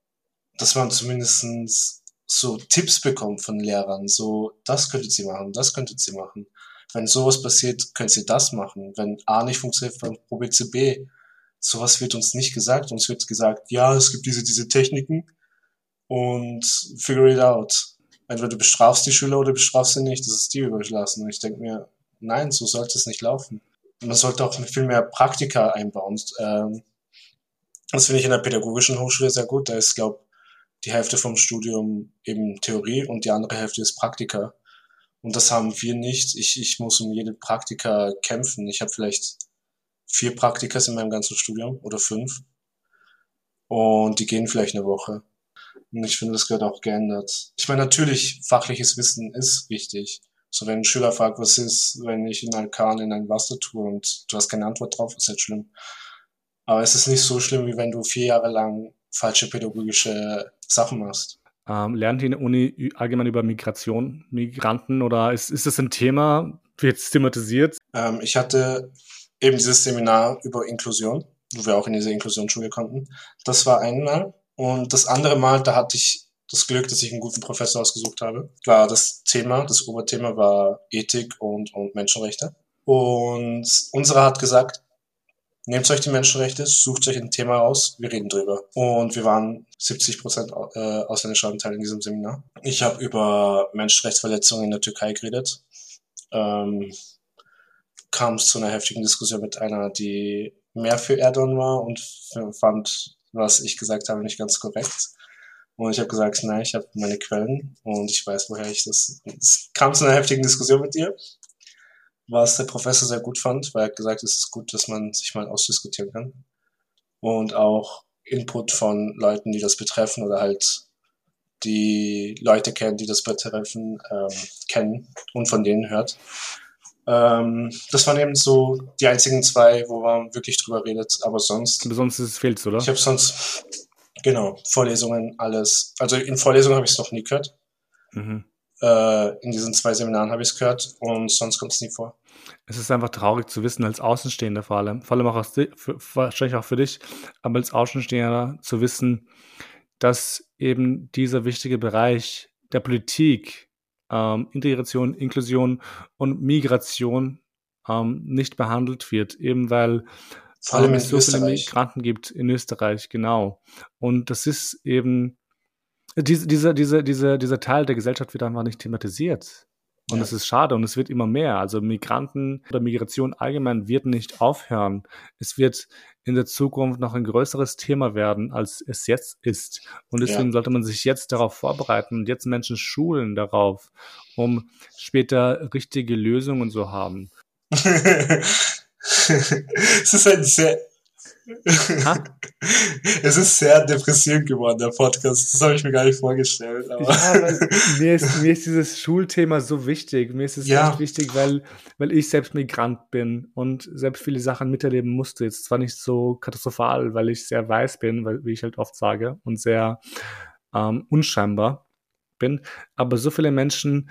dass man zumindestens so Tipps bekommt von Lehrern, so das könntet sie machen, das könntet sie machen wenn sowas passiert, könnt ihr das machen. Wenn A nicht funktioniert, dann probiert sie B. Sowas wird uns nicht gesagt. Uns wird gesagt, ja, es gibt diese, diese Techniken und figure it out. entweder du bestrafst die Schüler oder bestrafst sie nicht. Das ist dir überlassen. Und ich denke mir, nein, so sollte es nicht laufen. Man sollte auch viel mehr Praktika einbauen. Ähm, das finde ich in der pädagogischen Hochschule sehr gut. Da ist, glaube die Hälfte vom Studium eben Theorie und die andere Hälfte ist Praktika. Und das haben wir nicht. Ich, ich muss um jede Praktika kämpfen. Ich habe vielleicht vier Praktikas in meinem ganzen Studium oder fünf. Und die gehen vielleicht eine Woche. Und ich finde, das gehört auch geändert. Ich meine, natürlich, fachliches Wissen ist wichtig. So, wenn ein Schüler fragt, was ist, wenn ich in Alkan in ein Wasser tue und du hast keine Antwort drauf, ist halt schlimm. Aber es ist nicht so schlimm, wie wenn du vier Jahre lang falsche pädagogische Sachen machst. Ähm, lernt ihr in der Uni allgemein über Migration, Migranten oder ist, ist das ein Thema, wird thematisiert? Ähm, ich hatte eben dieses Seminar über Inklusion, wo wir auch in diese Inklusionsschule konnten. Das war einmal. Und das andere Mal, da hatte ich das Glück, dass ich einen guten Professor ausgesucht habe, war das Thema, das Oberthema war Ethik und, und Menschenrechte. Und unsere hat gesagt, nehmt euch die Menschenrechte, sucht euch ein Thema aus, wir reden drüber. Und wir waren 70 Prozent äh, ausländischer Anteil in diesem Seminar. Ich habe über Menschenrechtsverletzungen in der Türkei geredet. Ähm, kam es zu einer heftigen Diskussion mit einer, die mehr für Erdogan war und fand, was ich gesagt habe, nicht ganz korrekt. Und ich habe gesagt, nein, ich habe meine Quellen und ich weiß, woher ich das. Es kam zu einer heftigen Diskussion mit ihr, was der Professor sehr gut fand, weil er hat gesagt, es ist gut, dass man sich mal ausdiskutieren kann. Und auch Input von Leuten, die das betreffen oder halt die Leute kennen, die das betreffen, ähm, kennen und von denen hört. Ähm, das waren eben so die einzigen zwei, wo man wirklich drüber redet, aber sonst. Aber sonst ist es fehlt, oder? Ich habe sonst, genau, Vorlesungen, alles. Also in Vorlesungen habe ich es noch nie gehört. Mhm. Äh, in diesen zwei Seminaren habe ich es gehört und sonst kommt es nie vor. Es ist einfach traurig zu wissen, als Außenstehender vor allem, vor allem auch aus, für, wahrscheinlich auch für dich, aber als Außenstehender zu wissen, dass eben dieser wichtige Bereich der Politik ähm, Integration, Inklusion und Migration ähm, nicht behandelt wird, eben weil Vor allem es so viele Migranten gibt in Österreich, genau. Und das ist eben, diese, dieser, dieser, dieser, dieser Teil der Gesellschaft wird einfach nicht thematisiert. Und es ja. ist schade und es wird immer mehr. Also Migranten oder Migration allgemein wird nicht aufhören. Es wird in der Zukunft noch ein größeres Thema werden, als es jetzt ist. Und deswegen ja. sollte man sich jetzt darauf vorbereiten und jetzt Menschen schulen darauf, um später richtige Lösungen zu haben. [LAUGHS] es ist ein sehr [LAUGHS] es ist sehr depressiv geworden, der Podcast. Das habe ich mir gar nicht vorgestellt. Aber. Ja, [LAUGHS] mir, ist, mir ist dieses Schulthema so wichtig. Mir ist es ja. echt wichtig, weil, weil ich selbst Migrant bin und selbst viele Sachen miterleben musste. Jetzt zwar nicht so katastrophal, weil ich sehr weiß bin, weil, wie ich halt oft sage, und sehr ähm, unscheinbar bin, aber so viele Menschen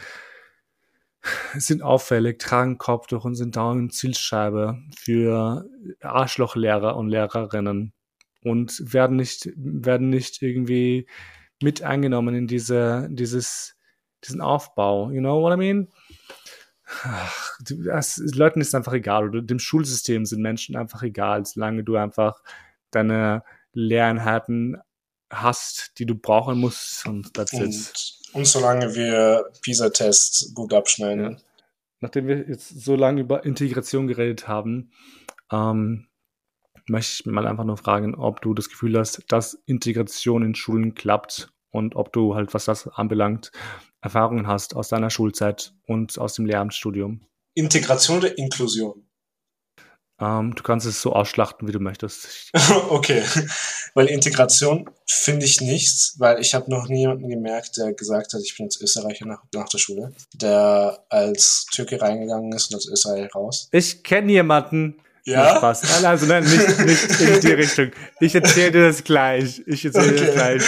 sind auffällig, tragen Kopftuch und sind dauernd Zielscheibe für Arschlochlehrer und Lehrerinnen und werden nicht, werden nicht irgendwie mit eingenommen in diese, dieses, diesen Aufbau. You know what I mean? Ach, das, Leuten ist einfach egal oder dem Schulsystem sind Menschen einfach egal, solange du einfach deine Lernheiten hast, die du brauchen musst und that's und it. Und solange wir PISA-Tests gut abschneiden. Ja. Nachdem wir jetzt so lange über Integration geredet haben, ähm, möchte ich mal einfach nur fragen, ob du das Gefühl hast, dass Integration in Schulen klappt und ob du halt, was das anbelangt, Erfahrungen hast aus deiner Schulzeit und aus dem Lehramtsstudium. Integration oder Inklusion? Ähm, du kannst es so ausschlachten, wie du möchtest. [LAUGHS] okay, weil Integration finde ich nichts, weil ich habe noch nie jemanden gemerkt, der gesagt hat, ich bin jetzt Österreicher nach, nach der Schule, der als Türke reingegangen ist und als Österreicher raus. Ich kenne jemanden. Ja. Spaß. Also nein, nicht, nicht in die Richtung. Ich erzähle dir das gleich. Ich erzähle okay. dir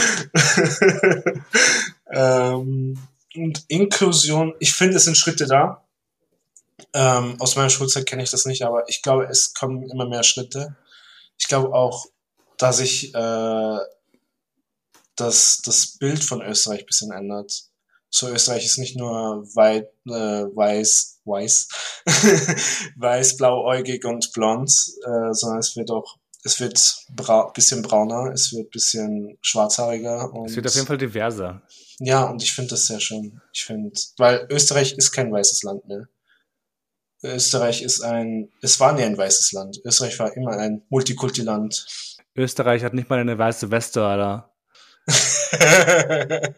das gleich. [LAUGHS] ähm, und Inklusion, ich finde, es sind Schritte da ähm, aus meiner Schulzeit kenne ich das nicht, aber ich glaube, es kommen immer mehr Schritte. Ich glaube auch, dass sich äh, das, das Bild von Österreich ein bisschen ändert. So Österreich ist nicht nur weit, äh, weiß, weiß, [LAUGHS] weiß, blauäugig und blond, äh, sondern es wird auch es wird bra bisschen brauner, es wird bisschen schwarzhaariger. Und es wird auf jeden Fall diverser. Ja, und ich finde das sehr schön. Ich finde, weil Österreich ist kein weißes Land mehr. Österreich ist ein, es war nie ein weißes Land. Österreich war immer ein Multikulti-Land. Österreich hat nicht mal eine weiße Weste, Alter. [LAUGHS]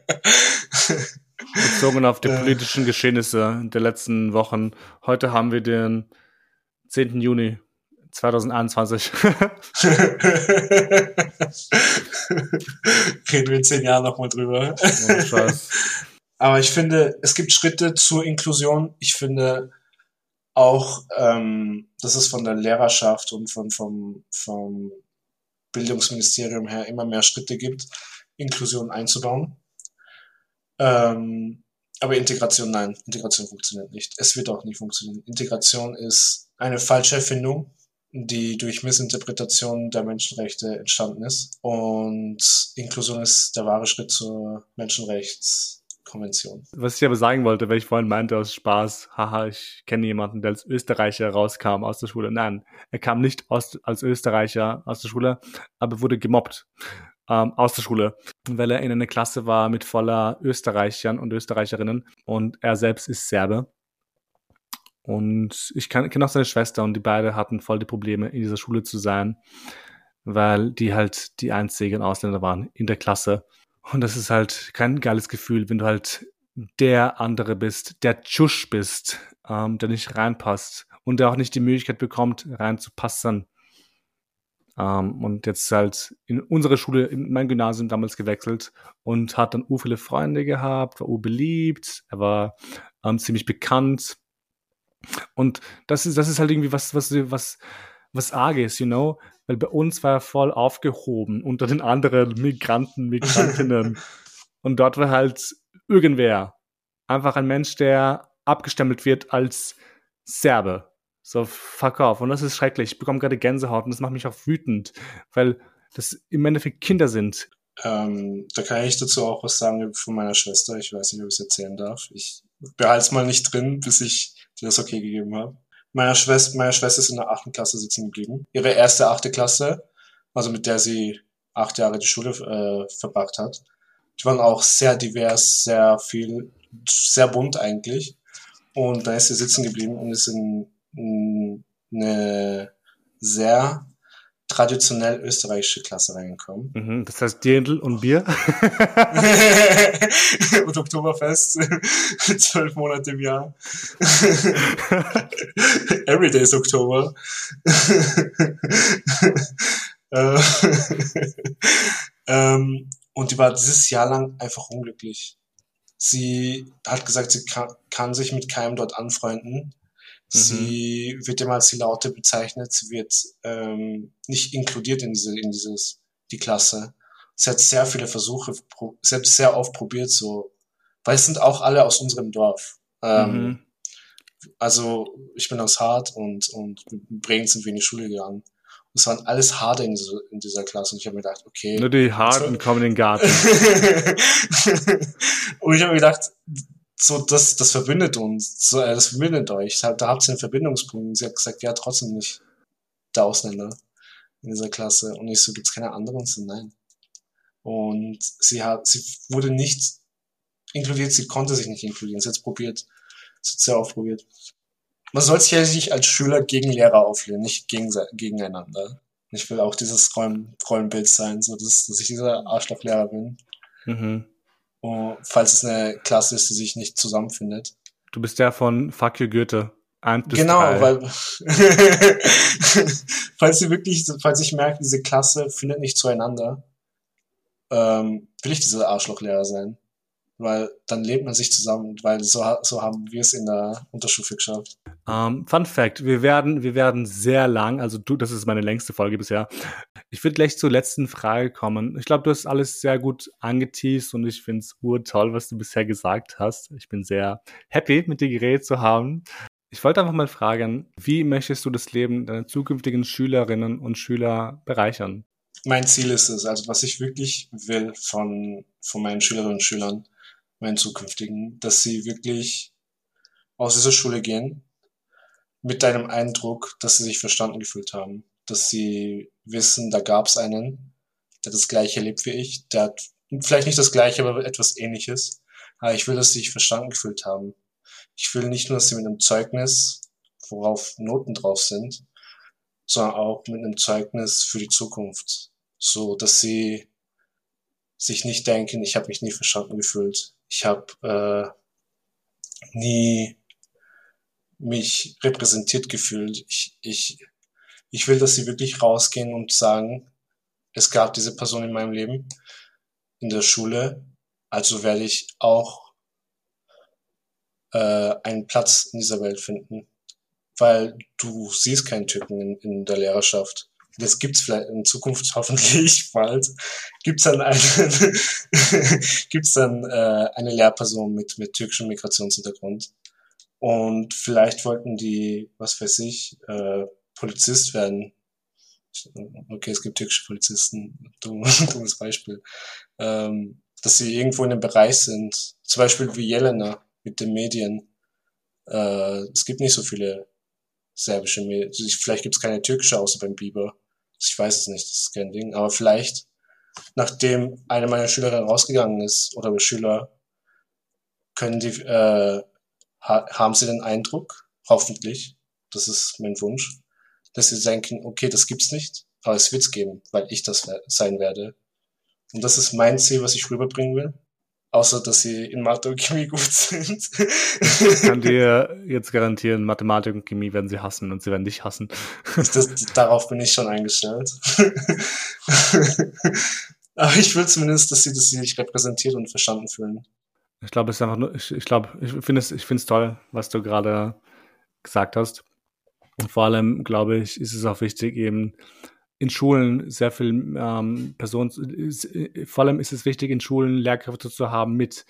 Bezogen auf die politischen Geschehnisse der letzten Wochen. Heute haben wir den 10. Juni 2021. [LAUGHS] Reden wir in zehn Jahren nochmal drüber. Oh, [LAUGHS] Aber ich finde, es gibt Schritte zur Inklusion. Ich finde auch, ähm, dass es von der Lehrerschaft und von, vom, vom Bildungsministerium her immer mehr Schritte gibt, Inklusion einzubauen. Ähm, aber Integration, nein, Integration funktioniert nicht. Es wird auch nie funktionieren. Integration ist eine falsche Erfindung die durch Missinterpretation der Menschenrechte entstanden ist. Und Inklusion ist der wahre Schritt zur Menschenrechtskonvention. Was ich aber sagen wollte, weil ich vorhin meinte aus Spaß, haha, ich kenne jemanden, der als Österreicher rauskam aus der Schule. Nein, er kam nicht aus, als Österreicher aus der Schule, aber wurde gemobbt ähm, aus der Schule, weil er in einer Klasse war mit voller Österreichern und Österreicherinnen und er selbst ist Serbe und ich kenne auch seine Schwester und die beide hatten voll die Probleme, in dieser Schule zu sein, weil die halt die einzigen Ausländer waren in der Klasse. Und das ist halt kein geiles Gefühl, wenn du halt der andere bist, der Tschusch bist, ähm, der nicht reinpasst und der auch nicht die Möglichkeit bekommt, reinzupassen. Ähm, und jetzt halt in unsere Schule, in mein Gymnasium damals gewechselt und hat dann u viele Freunde gehabt, war u beliebt, er war ähm, ziemlich bekannt und das ist, das ist halt irgendwie was, was, was, was arges, you know? Weil bei uns war er voll aufgehoben unter den anderen Migranten, Migrantinnen. [LAUGHS] und dort war halt irgendwer. Einfach ein Mensch, der abgestempelt wird als Serbe. So, fuck off. Und das ist schrecklich. Ich bekomme gerade Gänsehaut und das macht mich auch wütend, weil das im Endeffekt Kinder sind. Ähm, da kann ich dazu auch was sagen von meiner Schwester. Ich weiß nicht, ob ich es erzählen darf. Ich behalte es mal nicht drin, bis ich die das okay gegeben haben. Meine Schwester, meine Schwester ist in der achten Klasse sitzen geblieben. Ihre erste achte Klasse, also mit der sie acht Jahre die Schule äh, verbracht hat. Die waren auch sehr divers, sehr viel, sehr bunt eigentlich. Und da ist sie sitzen geblieben und ist in, in eine sehr traditionell österreichische Klasse reingekommen. Mhm, das heißt Dirndl und Bier? [LAUGHS] und Oktoberfest, [LAUGHS] zwölf Monate im Jahr. [LAUGHS] Everyday is Oktober. Äh, ähm, und die war dieses Jahr lang einfach unglücklich. Sie hat gesagt, sie kann, kann sich mit keinem dort anfreunden Sie mhm. wird immer als die Laute bezeichnet. Sie wird ähm, nicht inkludiert in diese, in dieses, die Klasse. Sie hat sehr viele Versuche, sie hat sehr oft probiert, so, weil es sind auch alle aus unserem Dorf. Ähm, mhm. Also ich bin aus Hart und, und in Bremen sind wir in die Schule gegangen. Es waren alles Harte in, diese, in dieser Klasse. Und ich habe mir gedacht, okay. Nur die Harten kommen in den Garten. [LAUGHS] und ich habe mir gedacht, so, das, das verbindet uns, so, äh, das verbindet euch. Da, da habt ihr einen Verbindungspunkt. Und sie hat gesagt, ja, trotzdem nicht der Ausländer in dieser Klasse. Und ich so, gibt's keine anderen? So, nein. Und sie hat, sie wurde nicht inkludiert, sie konnte sich nicht inkludieren. Sie hat es probiert. Sie hat sehr oft probiert. Man soll sich ja nicht als Schüler gegen Lehrer auflehnen, nicht gegen, gegeneinander. Ich will auch dieses Rollen, Rollenbild sein, so dass, dass ich dieser Arschlochlehrer bin. Mhm. Falls es eine Klasse ist, die sich nicht zusammenfindet. Du bist der von Fuck you Goethe. genau, drei. weil [LAUGHS] falls sie wirklich, falls ich merke, diese Klasse findet nicht zueinander, ähm, will ich dieser Arschlochlehrer sein weil dann lebt man sich zusammen, weil so, so haben wir es in der Unterstufe geschafft. Um, ähm, Fun Fact, wir werden, wir werden sehr lang, also du, das ist meine längste Folge bisher. Ich würde gleich zur letzten Frage kommen. Ich glaube, du hast alles sehr gut angeteased und ich finde es urtoll, was du bisher gesagt hast. Ich bin sehr happy, mit dir geredet zu haben. Ich wollte einfach mal fragen, wie möchtest du das Leben deiner zukünftigen Schülerinnen und Schüler bereichern? Mein Ziel ist es, also was ich wirklich will von, von meinen Schülerinnen und Schülern, meinen zukünftigen, dass sie wirklich aus dieser Schule gehen mit deinem Eindruck, dass sie sich verstanden gefühlt haben, dass sie wissen, da gab es einen, der das gleiche erlebt wie ich, der hat vielleicht nicht das gleiche, aber etwas ähnliches. Aber ich will, dass sie sich verstanden gefühlt haben. Ich will nicht nur, dass sie mit einem Zeugnis, worauf Noten drauf sind, sondern auch mit einem Zeugnis für die Zukunft. So, dass sie sich nicht denken, ich habe mich nie verstanden gefühlt. Ich habe äh, nie mich repräsentiert gefühlt. Ich, ich, ich will, dass sie wirklich rausgehen und sagen, es gab diese Person in meinem Leben, in der Schule, also werde ich auch äh, einen Platz in dieser Welt finden. Weil du siehst keinen Typen in, in der Lehrerschaft. Das gibt's vielleicht in Zukunft [LAUGHS] hoffentlich bald. Gibt's dann eine, [LAUGHS] gibt's dann äh, eine Lehrperson mit mit türkischem Migrationshintergrund und vielleicht wollten die, was weiß ich, äh, Polizist werden. Okay, es gibt türkische Polizisten, [LAUGHS] dummes Beispiel. Ähm, dass sie irgendwo in einem Bereich sind, zum Beispiel wie Jelena mit den Medien. Äh, es gibt nicht so viele serbische Medien. Also vielleicht gibt es keine türkische außer beim Biber. Ich weiß es nicht, das ist kein Ding. Aber vielleicht, nachdem eine meiner Schülerinnen rausgegangen ist oder Schüler, können die äh, ha haben Sie den Eindruck, hoffentlich, das ist mein Wunsch, dass Sie denken, okay, das gibt's nicht, aber es wird's geben, weil ich das sein werde. Und das ist mein Ziel, was ich rüberbringen will. Außer, dass sie in Mathe und Chemie gut [LAUGHS] sind. ich kann dir jetzt garantieren, Mathematik und Chemie werden sie hassen und sie werden dich hassen. Das, darauf bin ich schon eingestellt. [LAUGHS] Aber ich will zumindest, dass sie, dass sie sich repräsentiert und verstanden fühlen. Ich glaube, es ist einfach nur, ich, ich glaube, ich finde es, ich finde es toll, was du gerade gesagt hast. Und vor allem, glaube ich, ist es auch wichtig, eben in Schulen sehr viel ähm, Personen, vor allem ist es wichtig, in Schulen Lehrkräfte zu haben mit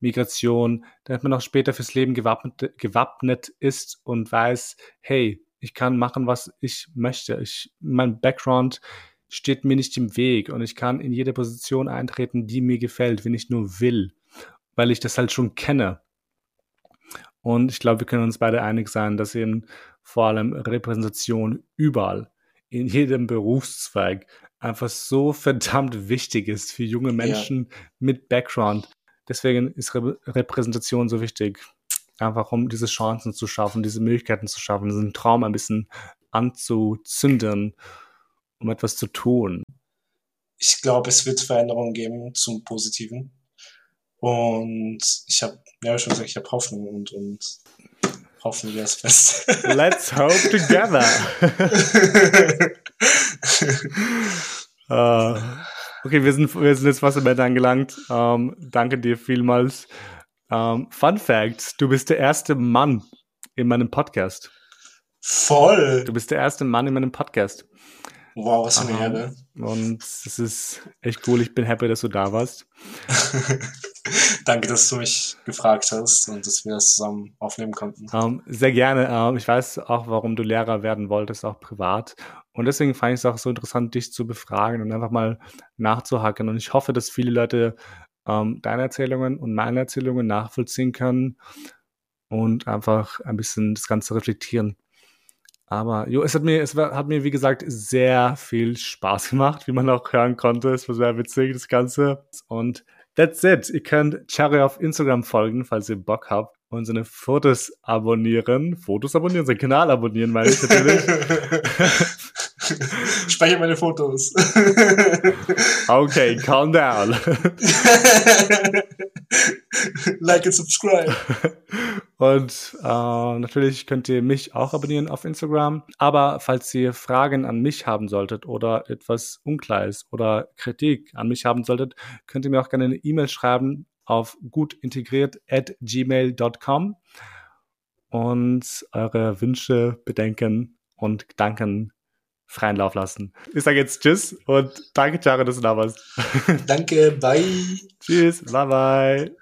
Migration, damit man auch später fürs Leben gewappnet, gewappnet ist und weiß, hey, ich kann machen, was ich möchte. Ich, mein Background steht mir nicht im Weg und ich kann in jede Position eintreten, die mir gefällt, wenn ich nur will weil ich das halt schon kenne. Und ich glaube, wir können uns beide einig sein, dass eben vor allem Repräsentation überall, in jedem Berufszweig, einfach so verdammt wichtig ist für junge Menschen ja. mit Background. Deswegen ist Re Repräsentation so wichtig. Einfach um diese Chancen zu schaffen, diese Möglichkeiten zu schaffen, diesen Traum ein bisschen anzuzünden, um etwas zu tun. Ich glaube, es wird Veränderungen geben zum Positiven. Und ich habe, ja schon gesagt, ich habe Hoffnung und, und hoffen wir das Beste. [LAUGHS] Let's hope together. uh, [LAUGHS] okay, wir sind, wir sind jetzt fast am Ende angelangt. Um, danke dir vielmals. Um, Fun Fact: Du bist der erste Mann in meinem Podcast. Voll! Du bist der erste Mann in meinem Podcast. Wow, was für eine Ehre. Und es ist echt cool. Ich bin happy, dass du da warst. [LAUGHS] [LAUGHS] Danke, dass du mich gefragt hast und dass wir das zusammen aufnehmen konnten. Um, ähm, sehr gerne. Um, ähm, ich weiß auch, warum du Lehrer werden wolltest, auch privat. Und deswegen fand ich es auch so interessant, dich zu befragen und einfach mal nachzuhacken. Und ich hoffe, dass viele Leute um, ähm, deine Erzählungen und meine Erzählungen nachvollziehen können und einfach ein bisschen das Ganze reflektieren. Aber jo, es hat mir, es hat mir, wie gesagt, sehr viel Spaß gemacht, wie man auch hören konnte. Es war sehr witzig, das Ganze. Und That's it. Ihr könnt Cherry auf Instagram folgen, falls ihr Bock habt und seine Fotos abonnieren. Fotos abonnieren, seinen Kanal abonnieren, meine ich natürlich. [LAUGHS] Speichere meine Fotos. [LAUGHS] okay, calm down. [LAUGHS] like and subscribe. [LAUGHS] Und äh, natürlich könnt ihr mich auch abonnieren auf Instagram. Aber falls ihr Fragen an mich haben solltet oder etwas unklar ist oder Kritik an mich haben solltet, könnt ihr mir auch gerne eine E-Mail schreiben auf gutintegriert at gmail.com und eure Wünsche, Bedenken und Gedanken freien Lauf lassen. Ich sage jetzt Tschüss und danke, Tara, dass du da warst. Danke, bye. [LAUGHS] Tschüss, bye bye.